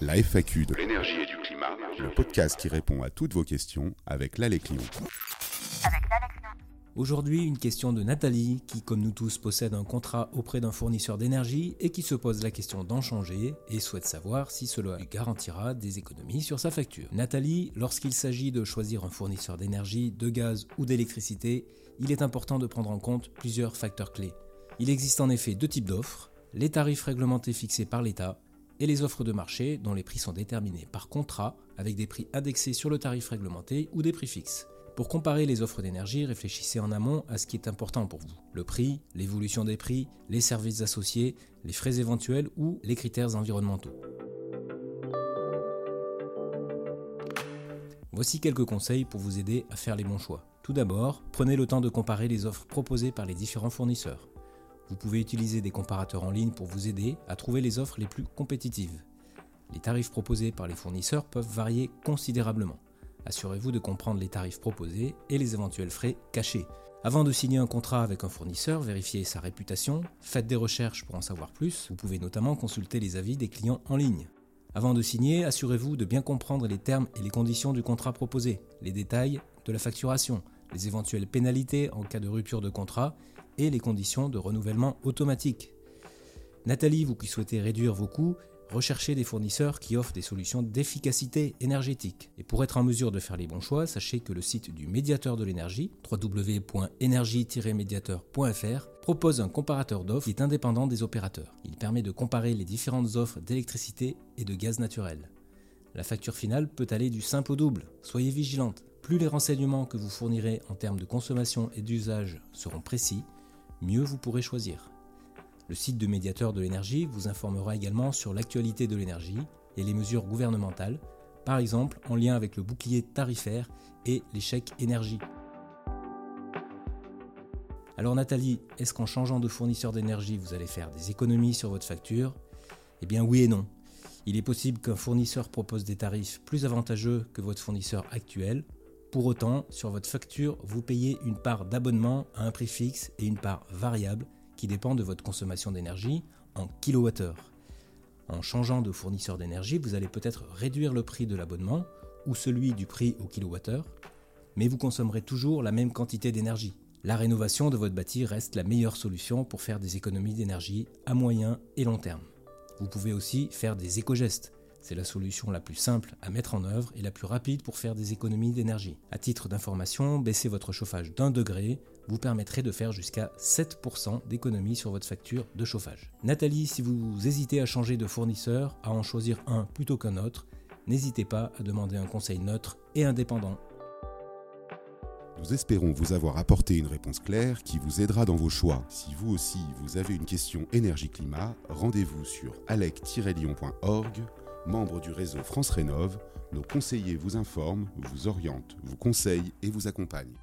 La FAQ de l'énergie et du climat, le podcast qui répond à toutes vos questions avec l'Allée Client. Aujourd'hui, une question de Nathalie, qui, comme nous tous, possède un contrat auprès d'un fournisseur d'énergie et qui se pose la question d'en changer et souhaite savoir si cela lui garantira des économies sur sa facture. Nathalie, lorsqu'il s'agit de choisir un fournisseur d'énergie, de gaz ou d'électricité, il est important de prendre en compte plusieurs facteurs clés. Il existe en effet deux types d'offres, les tarifs réglementés fixés par l'État et les offres de marché dont les prix sont déterminés par contrat avec des prix indexés sur le tarif réglementé ou des prix fixes. Pour comparer les offres d'énergie, réfléchissez en amont à ce qui est important pour vous. Le prix, l'évolution des prix, les services associés, les frais éventuels ou les critères environnementaux. Voici quelques conseils pour vous aider à faire les bons choix. Tout d'abord, prenez le temps de comparer les offres proposées par les différents fournisseurs. Vous pouvez utiliser des comparateurs en ligne pour vous aider à trouver les offres les plus compétitives. Les tarifs proposés par les fournisseurs peuvent varier considérablement assurez-vous de comprendre les tarifs proposés et les éventuels frais cachés. Avant de signer un contrat avec un fournisseur, vérifiez sa réputation, faites des recherches pour en savoir plus, vous pouvez notamment consulter les avis des clients en ligne. Avant de signer, assurez-vous de bien comprendre les termes et les conditions du contrat proposé, les détails de la facturation, les éventuelles pénalités en cas de rupture de contrat et les conditions de renouvellement automatique. Nathalie, vous qui souhaitez réduire vos coûts, Recherchez des fournisseurs qui offrent des solutions d'efficacité énergétique. Et pour être en mesure de faire les bons choix, sachez que le site du médiateur de l'énergie, www.energie-médiateur.fr, propose un comparateur d'offres qui est indépendant des opérateurs. Il permet de comparer les différentes offres d'électricité et de gaz naturel. La facture finale peut aller du simple au double. Soyez vigilante. Plus les renseignements que vous fournirez en termes de consommation et d'usage seront précis, mieux vous pourrez choisir. Le site de médiateur de l'énergie vous informera également sur l'actualité de l'énergie et les mesures gouvernementales, par exemple en lien avec le bouclier tarifaire et chèques énergie. Alors Nathalie, est-ce qu'en changeant de fournisseur d'énergie, vous allez faire des économies sur votre facture? Eh bien oui et non. Il est possible qu'un fournisseur propose des tarifs plus avantageux que votre fournisseur actuel. Pour autant, sur votre facture, vous payez une part d'abonnement à un prix fixe et une part variable qui dépend de votre consommation d'énergie en kWh. En changeant de fournisseur d'énergie, vous allez peut-être réduire le prix de l'abonnement ou celui du prix au kWh, mais vous consommerez toujours la même quantité d'énergie. La rénovation de votre bâti reste la meilleure solution pour faire des économies d'énergie à moyen et long terme. Vous pouvez aussi faire des éco-gestes. C'est la solution la plus simple à mettre en œuvre et la plus rapide pour faire des économies d'énergie. À titre d'information, baissez votre chauffage d'un degré vous permettrait de faire jusqu'à 7% d'économie sur votre facture de chauffage. Nathalie, si vous hésitez à changer de fournisseur, à en choisir un plutôt qu'un autre, n'hésitez pas à demander un conseil neutre et indépendant. Nous espérons vous avoir apporté une réponse claire qui vous aidera dans vos choix. Si vous aussi vous avez une question énergie-climat, rendez-vous sur alec-lyon.org, membre du réseau France Rénov. Nos conseillers vous informent, vous orientent, vous conseillent et vous accompagnent.